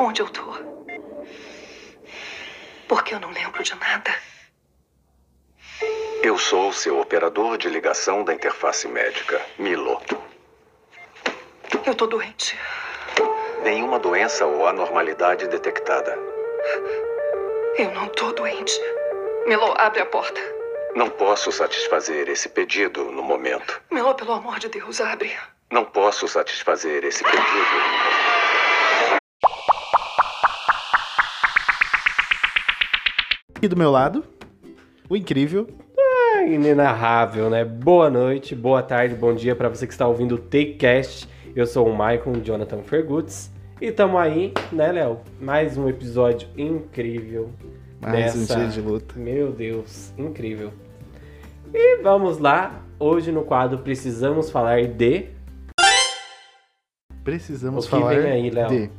Onde eu tô? Porque eu não lembro de nada. Eu sou seu operador de ligação da interface médica, Milo. Eu tô doente. Nenhuma doença ou anormalidade detectada. Eu não tô doente. Milo, abre a porta. Não posso satisfazer esse pedido no momento. Milo, pelo amor de Deus, abre. Não posso satisfazer esse pedido no momento. E do meu lado, o incrível. É inenarrável, né? Boa noite, boa tarde, bom dia para você que está ouvindo o TakeCast. Eu sou o Michael Jonathan Fergutz e tamo aí, né, Léo? Mais um episódio incrível. Mais um dia de luta. Meu Deus, incrível. E vamos lá, hoje no quadro Precisamos Falar de. Precisamos O que falar vem aí, Léo? de.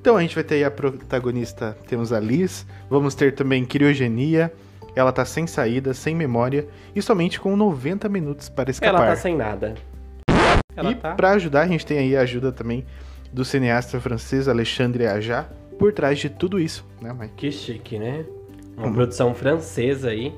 Então a gente vai ter aí a protagonista, temos a Liz, vamos ter também criogenia, ela tá sem saída, sem memória e somente com 90 minutos para escapar. Ela tá sem nada. Ela e tá. pra ajudar, a gente tem aí a ajuda também do cineasta francês Alexandre Aja por trás de tudo isso, né, Mike? Que chique, né? Uma Uhum. produção francesa aí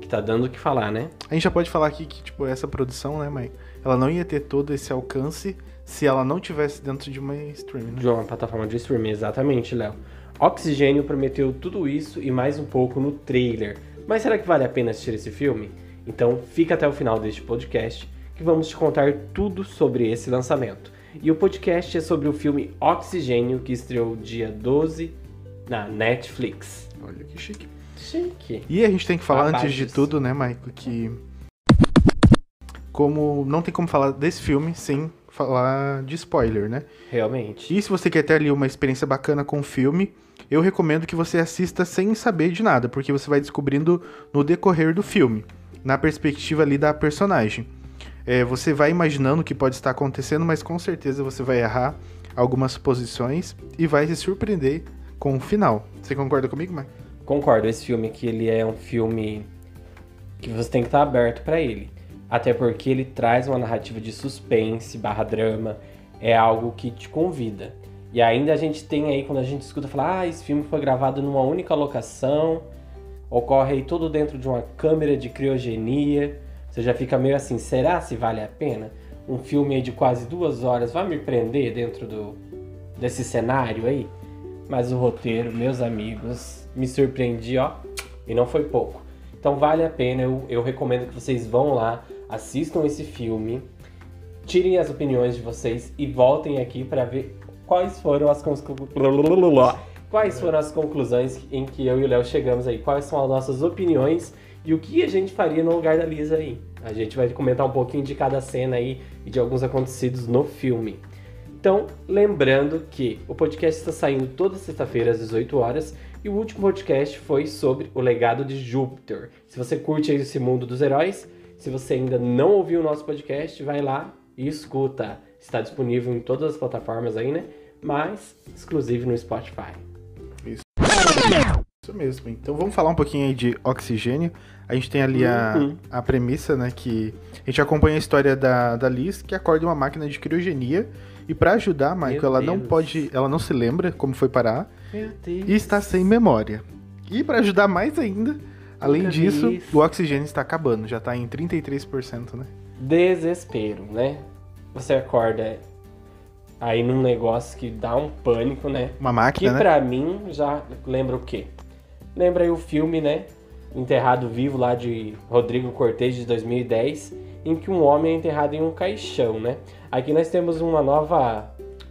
que tá dando o que falar, né? A gente já pode falar aqui que, tipo, essa produção, né, Mike? Ela não ia ter todo esse alcance se ela não tivesse dentro de uma streaming, né? De uma plataforma de streaming, exatamente, Léo. Oxigênio prometeu tudo isso e mais um pouco no trailer. Mas será que vale a pena assistir esse filme? Então fica até o final deste podcast que vamos te contar tudo sobre esse lançamento. E o podcast é sobre o filme Oxigênio que estreou dia 12 na Netflix. Olha que chique. Chique. E a gente tem que falar antes de tudo, né, Maico, que como não tem como falar desse filme sem falar de spoiler, né? Realmente. E se você quer ter ali uma experiência bacana com o filme, eu recomendo que você assista sem saber de nada, porque você vai descobrindo no decorrer do filme, na perspectiva ali da personagem. É, você vai imaginando o que pode estar acontecendo, mas com certeza você vai errar algumas posições e vai se surpreender com o final. Você concorda comigo, Mike? Concordo, esse filme que ele é um filme que você tem que estar aberto pra ele. Até porque ele traz uma narrativa de suspense, barra drama, é algo que te convida. E ainda a gente tem aí, quando a gente escuta falar, ah, esse filme foi gravado numa única locação, ocorre aí tudo dentro de uma câmera de criogenia, você já fica meio assim, será se vale a pena? Um filme aí de quase duas horas vai me prender dentro do, desse cenário aí? Mas o roteiro, meus amigos, me surpreendi, ó, e não foi pouco. Então vale a pena, eu, eu recomendo que vocês vão lá, assistam esse filme, tirem as opiniões de vocês e voltem aqui para ver quais foram as quais foram as conclusões em que eu e o Léo chegamos aí, quais são as nossas opiniões e o que a gente faria no lugar da Lisa aí. A gente vai comentar um pouquinho de cada cena aí e de alguns acontecidos no filme. Então, lembrando que o podcast está saindo toda sexta-feira às 18 horas e o último podcast foi sobre o legado de Júpiter. Se você curte esse mundo dos heróis, se você ainda não ouviu o nosso podcast, vai lá e escuta. Está disponível em todas as plataformas aí, né? Mas exclusivo no Spotify. Isso mesmo. Então vamos falar um pouquinho aí de oxigênio. A gente tem ali a, Uhum. a premissa, né? Que a gente acompanha a história da, da Liz, que acorda uma máquina de criogenia. E pra ajudar, Michael, ela não pode. Ela não se lembra como foi parar Meu Deus. e está sem memória. E pra ajudar mais ainda, além Nunca disso, isso. o oxigênio está acabando. Já tá em 33%, né? Desespero, né? Você acorda aí num negócio que dá um pânico, né? Uma Que máquina, né? pra mim já lembra o quê? Lembra aí o filme, né? Enterrado Vivo lá de Rodrigo Cortez de 2010, em que um homem é enterrado em um caixão, né? Aqui nós temos uma nova,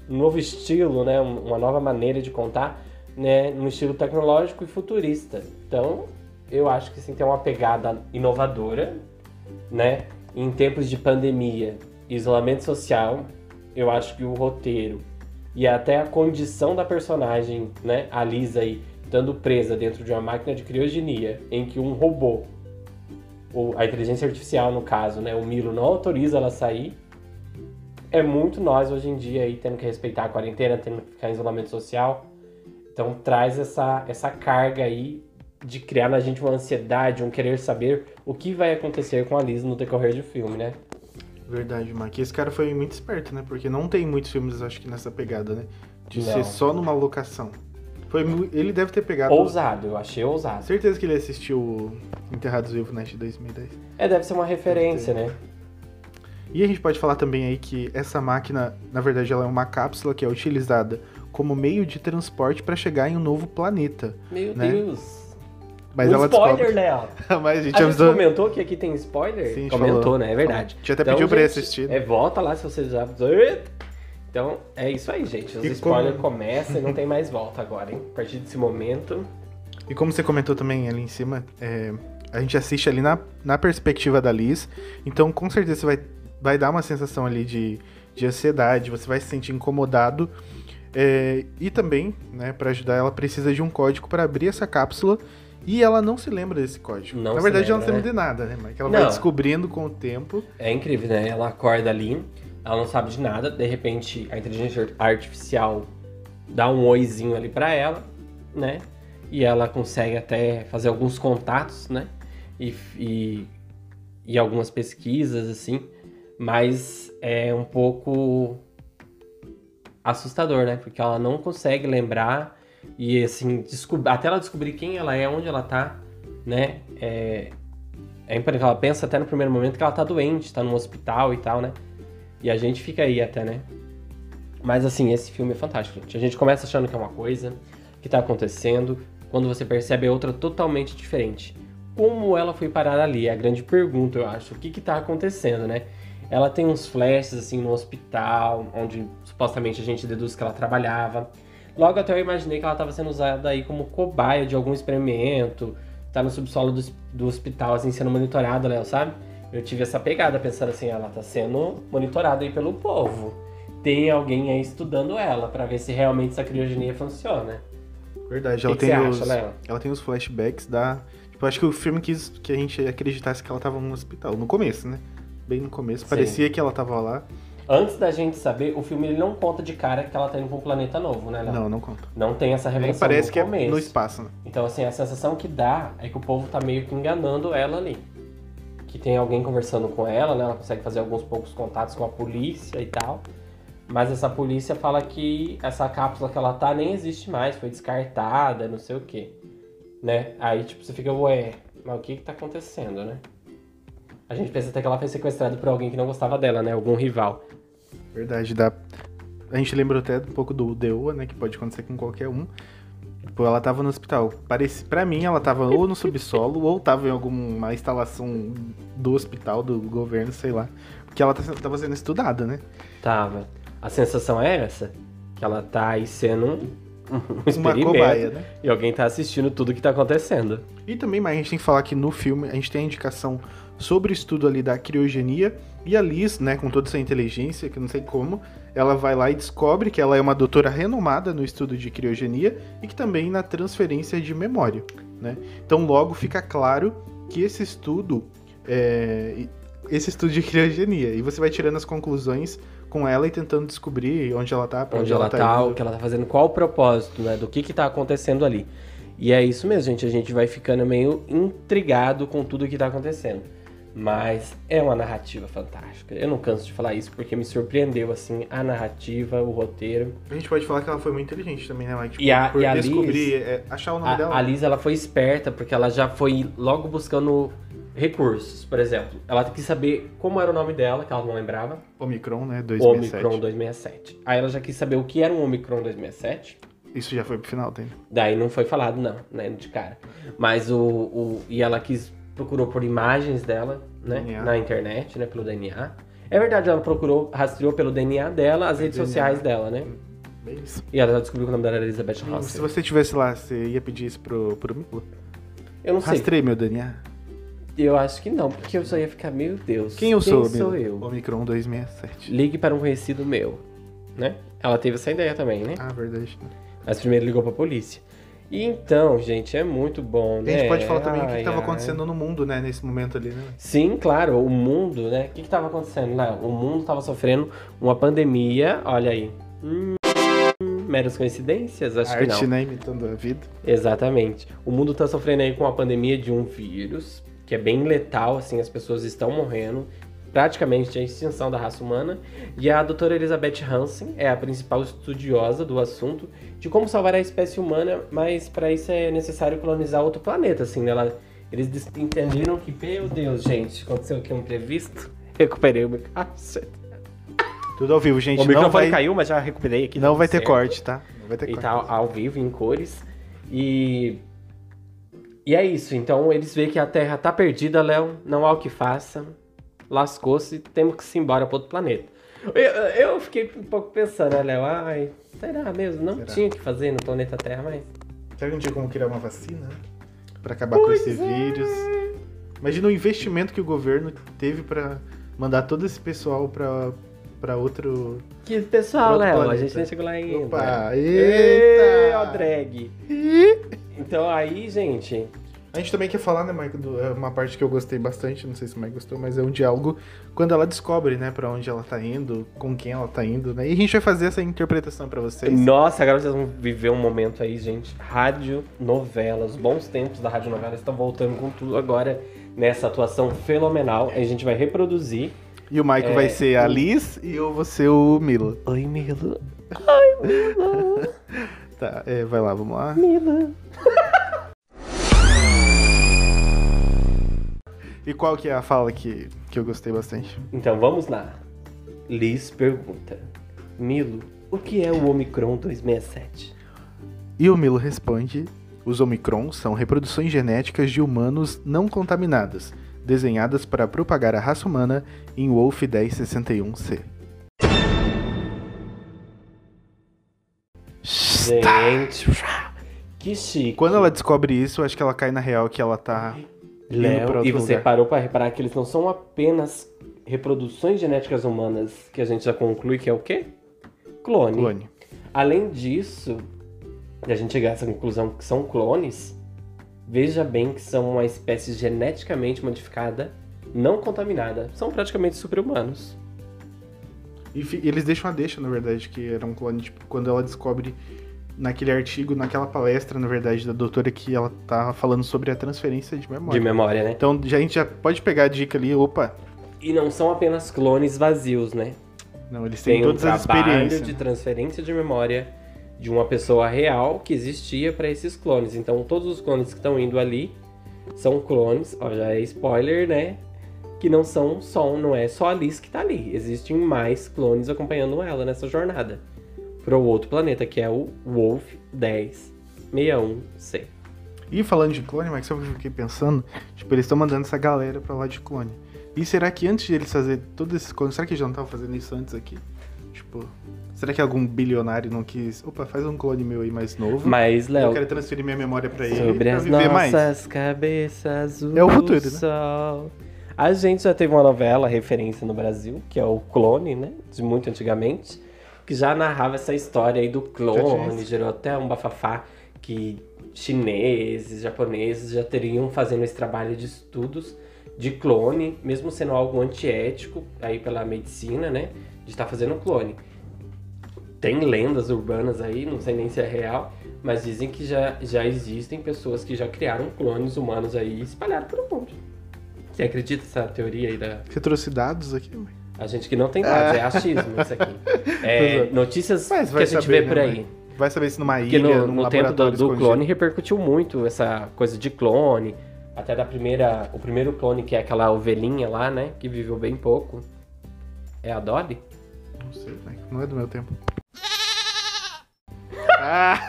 um novo estilo, né? Um- Uma nova maneira de contar, né? No estilo tecnológico e futurista. Então, eu acho que sim tem uma pegada inovadora, né? Em tempos de pandemia, isolamento social, eu acho que o roteiro e até a condição da personagem, né, a Lisa aí, estando presa dentro de uma máquina de criogenia, em que um robô, ou a inteligência artificial no caso, né, o Milo não autoriza ela a sair, é muito nós hoje em dia aí tendo que respeitar a quarentena, tendo que ficar em isolamento social. Então traz essa, essa carga aí de criar na gente uma ansiedade, um querer saber o que vai acontecer com a Lisa no decorrer do filme, né? Verdade, Mike. Esse cara foi muito esperto, né? Porque não tem muitos filmes, acho que nessa pegada, né? De Não. ser só numa locação. Foi, ele deve ter pegado. Ousado, eu achei ousado. Certeza que ele assistiu Enterrados Vivos de 2010. É, deve ser uma referência, né? E a gente pode falar também aí que essa máquina, na verdade, ela é uma cápsula que é utilizada como meio de transporte para chegar em um novo planeta. Meu Né? Deus. Mas um ela spoiler, descobre. Léo. Mas a gente A gente avisou. comentou que aqui tem spoiler? Sim, gente comentou, falou. né? É verdade. A gente até pediu pra gente, assistir. É, volta lá se você já. Então, é isso aí, gente. Os E spoilers como- começam e não tem mais volta agora, hein? A partir desse momento. E como você comentou também ali em cima, é, a gente assiste ali na, na perspectiva da Liz. Então, com certeza, você vai, vai dar uma sensação ali de, de ansiedade, você vai se sentir incomodado. É, e também, né, para ajudar, ela precisa de um código para abrir essa cápsula. E ela não se lembra desse código. Não Na verdade, ela não se lembra, lembra de nada, né? Mas ela Não. vai descobrindo com o tempo. É incrível, né? Ela acorda ali, ela não sabe de nada, de repente a inteligência artificial dá um oizinho ali pra ela, né? E ela consegue até fazer alguns contatos, né? E, e, e algumas pesquisas, assim. Mas é um pouco assustador, né? Porque ela não consegue lembrar e, assim, até ela descobrir quem ela é, onde ela tá, né? É, é imponente. Ela pensa até no primeiro momento que ela tá doente, tá num hospital e tal, né? E a gente fica aí até, né? Mas assim, esse filme é fantástico, gente. A gente começa achando que é uma coisa que tá acontecendo, quando você percebe é outra totalmente diferente. Como ela foi parar ali? É a grande pergunta, eu acho. O que que tá acontecendo, né? Ela tem uns flashes, assim, no hospital, onde supostamente a gente deduz que ela trabalhava. Logo até eu imaginei que ela estava sendo usada aí como cobaia de algum experimento, tá no subsolo do, do hospital, assim, sendo monitorada, Léo, sabe? Eu tive essa pegada, pensando assim, ela tá sendo monitorada aí pelo povo. Tem alguém aí estudando ela pra ver se realmente essa criogenia funciona. Verdade, O ela que, que tem os. acha? Ela tem os flashbacks da. Tipo, acho que o filme quis que a gente acreditasse que ela tava no hospital. No começo, né? Bem no começo. Sim. Parecia que ela tava lá. Antes da gente saber, o filme ele não conta de cara que ela tá indo pra um planeta novo, né, Léo? Não, não conta. Não tem essa Nem revelação parece no que começo. é no espaço, né? Então, assim, a sensação que dá é que o povo tá meio que enganando ela ali. Que tem alguém conversando com ela, né? Ela consegue fazer alguns poucos contatos com a polícia e tal. Mas essa polícia fala que essa cápsula que ela tá nem existe mais, foi descartada, não sei o quê. Né? Aí, tipo, você fica, ué, mas o que que tá acontecendo, né? A gente pensa até que ela foi sequestrada por alguém que não gostava dela, né? Algum rival. Verdade, dá. A gente lembrou até um pouco do DEUA, né? Que pode acontecer com qualquer um. Tipo, ela tava no hospital. Parece, pra mim, ela tava ou no subsolo ou tava em alguma instalação do hospital, do governo, sei lá. Porque ela tá tava sendo estudada, né? Tava. A sensação é essa. Que ela tá aí sendo um, um Uma experimento. cobaia, né? E alguém tá assistindo tudo que tá acontecendo. E também, mas a gente tem que falar que no filme a gente tem a indicação sobre o estudo ali da criogenia. E a Liz, né, com toda essa inteligência, que não sei como, ela vai lá e descobre que ela é uma doutora renomada no estudo de criogenia e que também na transferência de memória, né? Então logo fica claro que esse estudo é esse estudo de criogenia. E você vai tirando as conclusões com ela e tentando descobrir onde ela tá, pra Onde ela tá, indo. o que ela tá fazendo, qual o propósito, né? Do que que tá acontecendo ali. E é isso mesmo, gente. A gente vai ficando meio intrigado com tudo que tá acontecendo. Mas é uma narrativa fantástica. Eu não canso de falar isso porque me surpreendeu, assim, a narrativa, o roteiro. A gente pode falar que ela foi muito inteligente também, né, Mike? Tipo, E a- por e a Liz- descobrir, é, achar o nome dela. A, a Liz, ela foi esperta porque ela já foi logo buscando recursos. Por exemplo, ela quis saber como era o nome dela, que ela não lembrava. Omicron, né? 267. Omicron 267. Aí ela já quis saber o que era um Omicron 267. Isso já foi pro final, tem. Daí não foi falado, não, né, de cara. Mas o, o. E ela quis. Procurou por imagens dela, né? DNA. Na internet, né? Pelo DNA. É verdade, ela procurou, rastreou pelo DNA dela as redes DNA. sociais dela, né? Bem isso. E ela já descobriu que o nome dela era Elizabeth Se Ross. você tivesse lá, você ia pedir isso pro, pro Milo? Eu não sei. Rastrei meu DNA. Eu acho que não, porque eu só ia ficar, meu Deus. Quem eu sou, Quem sou Milo? eu? Omicron 267. Ligue para um conhecido meu, né? Ela teve essa ideia também, né? Ah, verdade. Mas primeiro ligou pra polícia. E então, gente, é muito bom, E né? a gente pode falar também o que, Ai, que tava ai. acontecendo no mundo, né? Nesse momento ali, né? Sim, claro, o mundo, né? O que estava acontecendo lá? O mundo estava sofrendo uma pandemia, olha aí. Hum, meras coincidências? Acho que Arte, não. né? Imitando a vida. Exatamente. O mundo está sofrendo aí com a pandemia de um vírus que é bem letal, assim, as pessoas estão morrendo. Praticamente a extinção da raça humana. E a doutora Elizabeth Hansen é a principal estudiosa do assunto de como salvar a espécie humana, mas para isso é necessário colonizar outro planeta, assim, né? Ela, eles entenderam que, meu Deus, gente, aconteceu aqui um imprevisto. Recuperei o microfone. Tudo ao vivo, gente. O não microfone vai, caiu, mas já recuperei aqui. não vai ter certo. corte, tá? Não vai ter E corte. tá ao vivo, em cores. E. E é isso. Então eles veem que a Terra tá perdida, Léo. Não há o que faça. Lascou-se, temos que ir embora para outro planeta. Eu, eu fiquei um pouco pensando, né, Léo? Ai, será mesmo? Não Será? tinha o que fazer no planeta Terra, mas. Será que não tinha como criar uma vacina, né? Pra acabar com esse vírus? Imagina o investimento que o governo teve pra mandar todo esse pessoal pra, pra outro. Que pessoal, Léo. A gente nem chegou lá ainda. Opa! Eita! ó, drag. Então aí, gente. A gente também quer falar, né, Mike? do- é uma parte que eu gostei bastante, não sei se o Mike gostou, mas é um diálogo quando ela descobre, né, pra onde ela tá indo, com quem ela tá indo, né? E a gente vai fazer essa interpretação pra vocês. Nossa, agora vocês vão viver um momento aí, gente. Rádio novela, os bons tempos da rádio novela estão voltando com tudo agora nessa atuação fenomenal. A gente vai reproduzir. E o Mike É, vai ser a Liz e eu vou ser o Milo. Oi, Milo. Tá, é, vai lá, vamos lá. Milo. E qual que é a fala que, que eu gostei bastante? Então vamos lá. Liz pergunta: Milo, o que é o Omicron 267? E o Milo responde: os Omicrons são reproduções genéticas de humanos não contaminadas, desenhadas para propagar a raça humana em Wolf 1061C. Gente, que chique. Quando ela descobre isso, acho que ela cai na real que ela tá Léo, e você lugar. parou pra reparar que eles não são apenas reproduções genéticas humanas, que a gente já conclui que é o quê? Clone. Clone. Além disso, de a gente chegar a essa conclusão que são clones, veja bem que são uma espécie geneticamente modificada, não contaminada. São praticamente super-humanos. E eles deixam a deixa, na verdade, que era um clone, tipo, quando ela descobre naquele artigo, naquela palestra, na verdade, da doutora, que ela tá falando sobre a transferência de memória. De memória, né? Então já, a gente já pode pegar a dica ali, opa, E não são apenas clones vazios, né? não, eles têm Tem um todas as trabalho experiências. de transferência de memória de uma pessoa real que existia para esses clones. Então, todos os clones que estão indo ali são clones, ó, já é spoiler, né? Que não são só, não é só a Liz que tá ali. Existem mais clones acompanhando ela nessa jornada para o outro planeta, que é o Wolf 1061C. E falando de clone, que eu fiquei pensando? Tipo, eles estão mandando essa galera pra lá de clone. E será que antes de eles fazer todos esses clones, será que eles já não estavam fazendo isso antes aqui? Tipo, será que algum bilionário não quis. Opa, faz um clone meu aí mais novo. Mas, eu Léo, quero transferir minha memória pra ele sobre pra as viver mais. nossas cabeças, o É o futuro, né? sol. A gente já teve uma novela referência no Brasil, que é o Clone, né? De muito antigamente, que já narrava essa história aí do clone, gerou até um bafafá que chineses, japoneses já teriam fazendo esse trabalho de estudos de clone, mesmo sendo algo antiético aí pela medicina, né? De estar fazendo clone. Tem lendas urbanas aí, não sei nem se é real, mas dizem que já, já existem pessoas que já criaram clones humanos aí espalhados pelo mundo. Você acredita nessa teoria aí da. Você trouxe dados aqui? mãe? A gente que não tem dados, é achismo isso aqui. É, notícias Mas que a gente saber, vê por né, aí. Vai saber se numa Porque ilha, no, num no tempo do, do clone repercutiu muito essa coisa de clone. Até da primeira. O primeiro clone, que é aquela ovelhinha lá, né? Que viveu bem pouco. É a Dolly? Não sei, mãe. não é do meu tempo.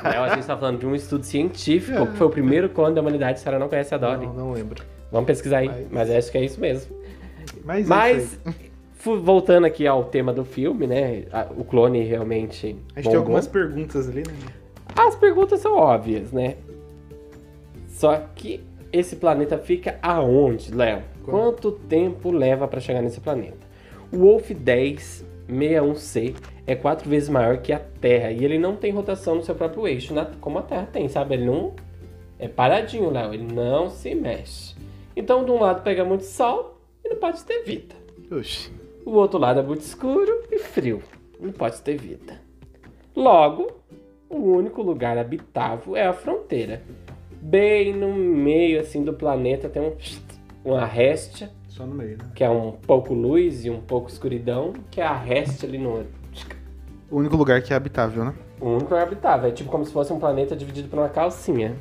Não, a gente tá falando de um estudo científico, que foi o primeiro clone da humanidade, a senhora não conhece a Dolly. Não, não lembro. Vamos pesquisar aí, Mas- mas acho que é isso mesmo. Mas, é Mas, voltando aqui ao tema do filme, né? O clone realmente. a gente tem bombou. algumas perguntas ali, né? As perguntas são óbvias, né? Só que esse planeta fica aonde, Léo? Quanto tempo leva para chegar nesse planeta? O Wolf 1061C é quatro vezes maior que a Terra e ele não tem rotação no seu próprio eixo, como a Terra tem, sabe? Ele não é paradinho, Léo, ele não se mexe. Então, de um lado pega muito sol e não pode ter vida. Oxi. O outro lado é muito escuro e frio. Não pode ter vida. Logo, o único lugar habitável é a fronteira. Bem no meio assim do planeta tem um, uma réstia Só no meio, né? que é um pouco luz e um pouco escuridão, que é a Rest ali no. O único lugar que é habitável, né? O único habitável. É tipo como se fosse um planeta dividido por uma calcinha.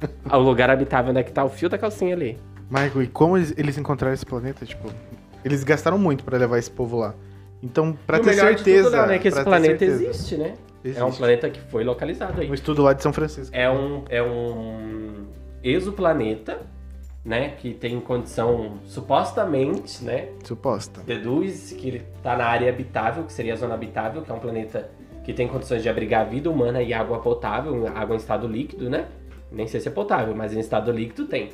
o lugar habitável onde é que tá o fio da calcinha ali. Michael, e como eles, eles encontraram esse planeta? Tipo, eles gastaram muito pra levar esse povo lá. Então, pra E ter certeza. tudo, né, que esse planeta certeza. existe, né? É um Existe. planeta que foi localizado aí. Um estudo lá de São Francisco. É um, é um exoplaneta, né? Que tem condição, supostamente, né? Suposta. Deduz que ele tá na área habitável, que seria a zona habitável, que é um planeta que tem condições de abrigar vida humana e água potável, água em estado líquido, né? Nem sei se é potável, mas em estado líquido tem.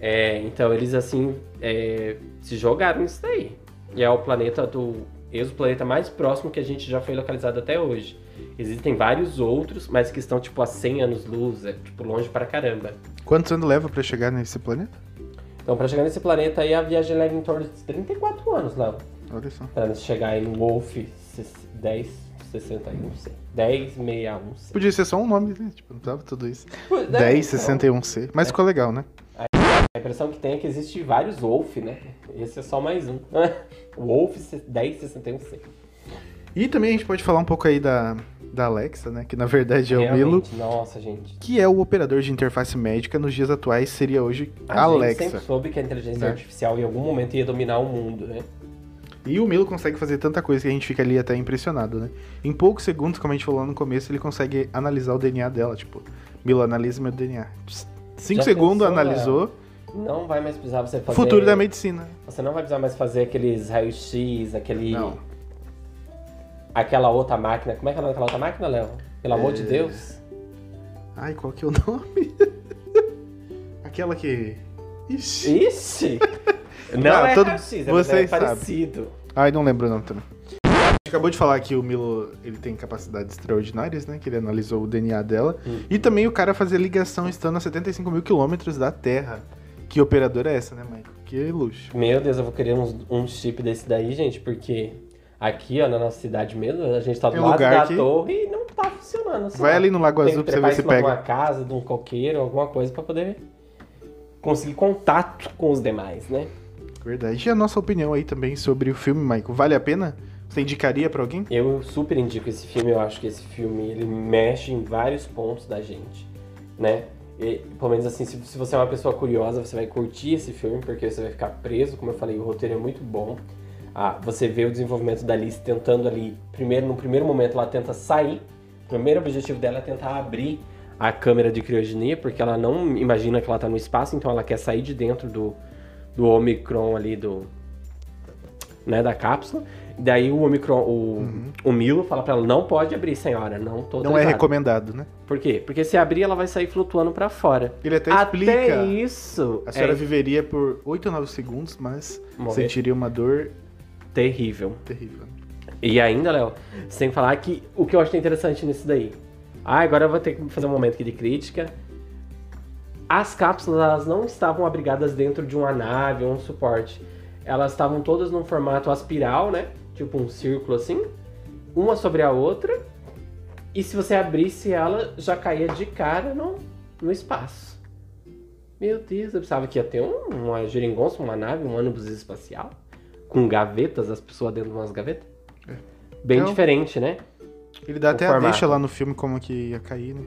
É, então eles assim é, se jogaram nisso daí. E é o planeta do exoplaneta mais próximo que a gente já foi localizado até hoje. Existem vários outros, mas que estão tipo a 100 anos luz, é tipo longe pra caramba. Quantos anos leva pra chegar nesse planeta? Então pra chegar nesse planeta aí a viagem leva em torno de 34 anos, Léo. Olha só. Pra chegar aí no Wolf 10, 61, sei. 10, 61, sei. Podia ser só um nome, né? Tipo, não precisava tudo isso. Pô, né? 10, Então, 61C. Mas ficou legal, né? A impressão que tem é que existe vários Wolf, né? Esse é só mais um. Wolf 1061C. E também a gente pode falar um pouco aí da, da Alexa, né? Que na verdade é o Milo. Realmente, Nossa, gente. Que é o operador de interface médica nos dias atuais, seria hoje a, A gente sempre soube que a inteligência Né? artificial em algum momento ia dominar o mundo, né? E o Milo consegue fazer tanta coisa que a gente fica ali até impressionado, né? Em poucos segundos, como a gente falou no começo, ele consegue analisar o DNA dela. Tipo, Milo, analisa meu DNA. Cinco Já segundos, pensou, analisou. Não vai mais precisar você fazer... Futuro da medicina. Você não vai precisar mais fazer aqueles raios-x, aquele... Não. Aquela outra máquina. Como é que é o nome daquela outra máquina, Léo? Pelo amor de É. Deus. Ai, qual que é o nome? Aquela que. Ixi. Ixi! Não Ah, é todo- raio-x, é, vocês é sabem. parecido. Ai, não lembro o nome também. A gente acabou de falar que o Milo ele tem capacidades extraordinárias, né? Que ele analisou o DNA dela. Hum. E também o cara fazia ligação estando a 75 mil quilômetros da Terra. Que operadora é essa, né, Michael? Que luxo. Meu Deus, eu vou querer uns, um chip desse daí, gente, porque aqui, ó, na nossa cidade mesmo, a gente tá do Tem lado lugar da que- torre e não tá funcionando. assim, Vai ali no Lago Azul pra você ver se pega. uma casa, de um coqueiro, alguma coisa pra poder conseguir contato com os demais, né? Verdade. E a nossa opinião aí também sobre o filme, Michael? Vale a pena? Você indicaria pra alguém? Eu super indico esse filme, eu acho que esse filme ele mexe em vários pontos da gente, né? E, pelo menos assim, se, se você é uma pessoa curiosa, você vai curtir esse filme, porque você vai ficar preso, como eu falei, o roteiro é muito bom. Ah, você vê o desenvolvimento da Alice tentando ali, primeiro, no primeiro momento ela tenta sair, o primeiro objetivo dela é tentar abrir a câmera de criogenia, porque ela não imagina que ela tá no espaço, então ela quer sair de dentro do, do Omicron ali, do, né, da cápsula. Daí o Omicron, o, o Milo fala pra ela, não pode abrir, senhora, não tô Não é autorizado." recomendado, né? Por quê? Porque se abrir, ela vai sair flutuando pra fora. Ele até, Até explica. isso A senhora é viveria por 8 ou 9 segundos, mas Morrer. sentiria uma dor terrível. terrível. E ainda, Léo, sem falar que o que eu achei interessante nisso daí. Ah, agora eu vou ter que fazer um momento aqui de crítica. As cápsulas, elas não estavam abrigadas dentro de uma nave ou um suporte. Elas estavam todas num formato aspiral, né? Tipo um círculo assim. Uma sobre a outra. E se você abrisse ela, já caía de cara no, no espaço. Meu Deus, eu pensava que ia ter um, uma geringonça, uma nave, um ônibus espacial. Com gavetas, as pessoas dentro de umas gavetas. Bem Então- diferente, né? Ele dá O até a formato. deixa lá no filme como que ia cair, né?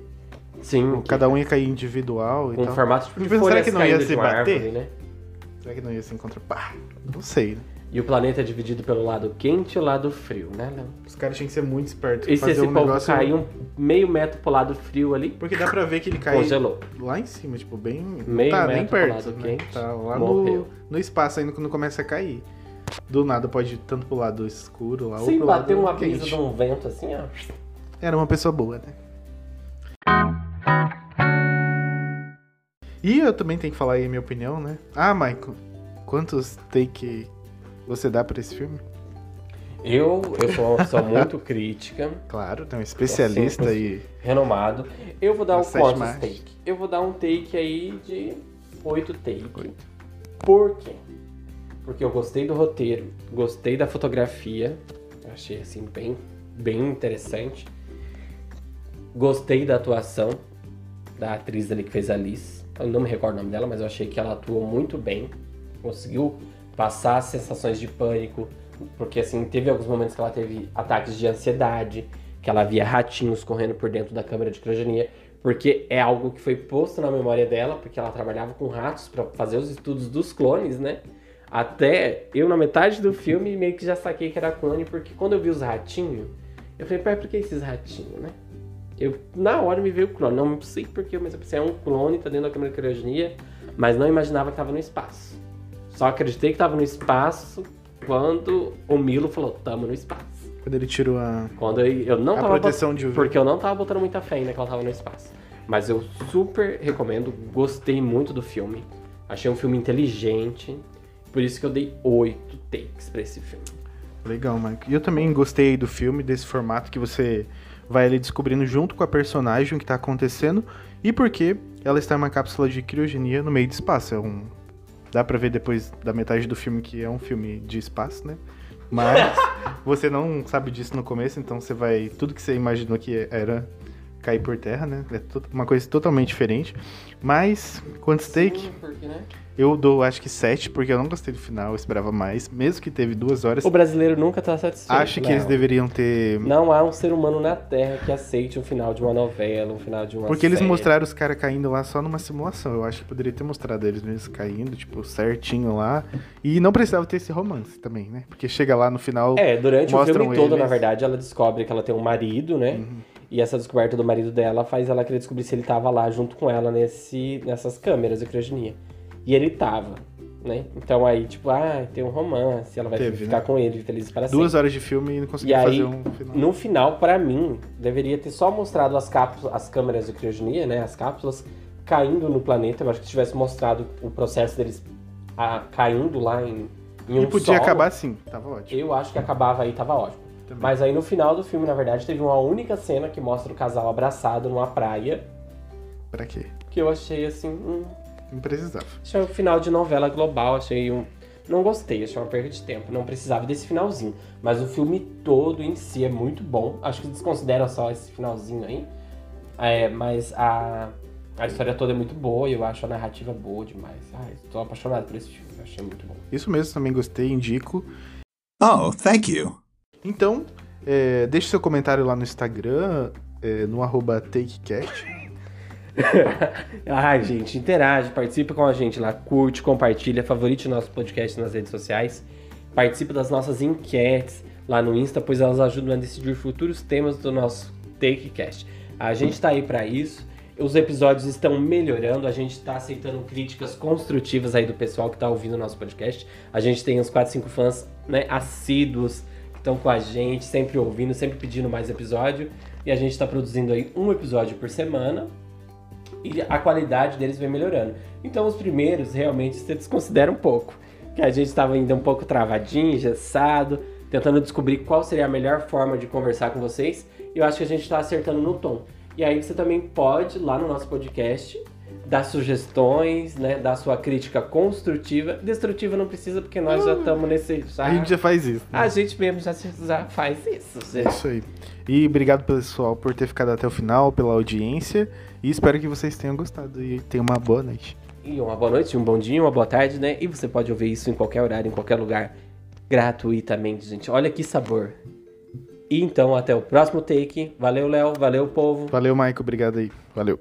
Sim. Cada um ia cair individual e com tal. formato tipo de será que não ia se bater? árvore, né? Será que não ia se encontrar? Pá, não sei, né? E o planeta é dividido pelo lado quente e o lado frio, né, Léo? Os caras tinham que ser muito espertos. E se fazer esse um povo negócio... cair um meio metro pro lado frio ali, Porque dá pra ver que ele cai congelou. lá em cima, tipo, bem... Meio tá nem metro pro perto, lado né? quente, Tá lá no, morreu. no espaço ainda quando começa a cair. Do nada pode ir tanto pro lado escuro lá ou Sem pro bater lado uma brisa quente. de um vento assim, ó. Era uma pessoa boa, né? E eu também tenho que falar aí a minha opinião, né? Ah, Michael, quantos take você dá pra esse filme? Eu, eu sou uma pessoa muito crítica, Claro, tem um especialista aí. renomado. Eu vou dar um quantos take? Eu vou dar um take aí de 8 take. Oito. Por quê? Porque eu gostei do roteiro, gostei da fotografia, achei assim bem, bem interessante. Gostei da atuação da atriz ali que fez a Alice. eu não me recordo o nome dela, mas eu achei que ela atuou muito bem. Conseguiu passar as sensações de pânico, porque assim, teve alguns momentos que ela teve ataques de ansiedade, que ela via ratinhos correndo por dentro da câmera de criogenia, porque é algo que foi posto na memória dela, porque ela trabalhava com ratos para fazer os estudos dos clones, né? Até eu, na metade do filme, meio que já saquei que era clone, porque quando eu vi os ratinhos, eu falei, pai, por que esses ratinhos, né? Eu, na hora me veio o clone, não sei porquê, mas eu pensei, é um clone, tá dentro da câmera de criogenia, mas não imaginava que tava no espaço. Só acreditei que tava no espaço quando o Milo falou, tamo no espaço. Quando ele tirou a, Quando eu, eu não a tava proteção de UV. porque eu não tava botando muita fé ainda que ela tava no espaço. Mas eu super recomendo, gostei muito do filme. Achei um filme inteligente. Por isso que eu dei oito takes pra esse filme. Legal, Mike. E eu também gostei do filme, desse formato que você vai ali descobrindo junto com a personagem o que tá acontecendo e por que ela está em uma cápsula de criogenia no meio do espaço. É um... Dá pra ver depois da metade do filme que é um filme de espaço, né? Mas você não sabe disso no começo, então você vai. Tudo que você imaginou que era cair por terra, né? É uma coisa totalmente diferente. Mas, quantos take? Sim, porque, né? Eu dou acho que 7, porque eu não gostei do final, eu esperava mais. Mesmo que teve duas horas. O brasileiro nunca tá satisfeito. Acho que Léo. eles deveriam ter. Não há um ser humano na Terra que aceite um final de uma novela, um final de uma Porque eles série. mostraram os caras caindo lá só numa simulação. Eu acho que poderia ter mostrado eles mesmos caindo, tipo, certinho lá. E não precisava ter esse romance também, né? Porque chega lá no final. É, durante o filme todo, eles. Uhum. na verdade, ela descobre que ela tem um marido, né? E essa descoberta do marido dela faz ela querer descobrir se ele tava lá junto com ela nesse, nessas câmeras de criogenia. E ele tava, né? Então aí, tipo, ah, tem um romance, ela vai Teve, ficar né? com ele feliz para Duas sempre. horas de filme e não conseguiu aí, fazer um final. no final, pra mim, deveria ter só mostrado as cápsulas, as câmeras de criogenia, né? As cápsulas caindo no planeta. Eu acho que se tivesse mostrado o processo deles ah, caindo lá em, em um e podia solo, acabar assim, tava ótimo. eu acho que acabava aí, tava ótimo. Também. Mas aí no final do filme, na verdade, teve uma única cena que mostra o casal abraçado numa praia, Pra quê? que eu achei assim, hum, Não precisava. achei um final de novela global, achei um. Não gostei, achei uma perda de tempo. Não precisava desse finalzinho. Mas o filme todo em si é muito bom. Acho que desconsidera só esse finalzinho aí. É, mas a, a história toda é muito boa e eu acho a narrativa boa demais. Ai, tô apaixonado por esse filme, eu achei muito bom. Isso mesmo, também gostei, indico. Oh, thank you. Então, é, deixe seu comentário lá no Instagram, é, no arroba TakeCast. Ai, gente, interage, participa com a gente lá, curte, compartilha, favorite nosso podcast nas redes sociais, participa das nossas enquetes lá no Insta, pois elas ajudam a decidir futuros temas do nosso TakeCast. A gente tá aí pra isso. Os episódios estão melhorando, a gente tá aceitando críticas construtivas aí do pessoal que tá ouvindo o nosso podcast. A gente tem uns 4, 5 fãs, né, assíduos que estão com a gente, sempre ouvindo, sempre pedindo mais episódio. E a gente tá produzindo aí um episódio por semana e a qualidade deles vem melhorando. Então os primeiros realmente você desconsidera um pouco, que a gente estava ainda um pouco travadinho, engessado, tentando descobrir qual seria a melhor forma de conversar com vocês. E eu acho que a gente está acertando no tom. E aí você também pode lá no nosso podcast dar sugestões, né, dar sua crítica construtiva, destrutiva não precisa porque nós já estamos nesse já, A gente já faz isso. né? a gente mesmo já, já faz isso. É gente. isso aí. E obrigado pessoal por ter ficado até o final, pela audiência. E espero que vocês tenham gostado e tenham uma boa noite. E uma boa noite, um bom dia, uma boa tarde, né? E você pode ouvir isso em qualquer horário, em qualquer lugar, gratuitamente, gente. Olha que sabor. E então, até o próximo take. Valeu, Léo. Valeu, povo. Valeu, Maico. Obrigado aí. Valeu.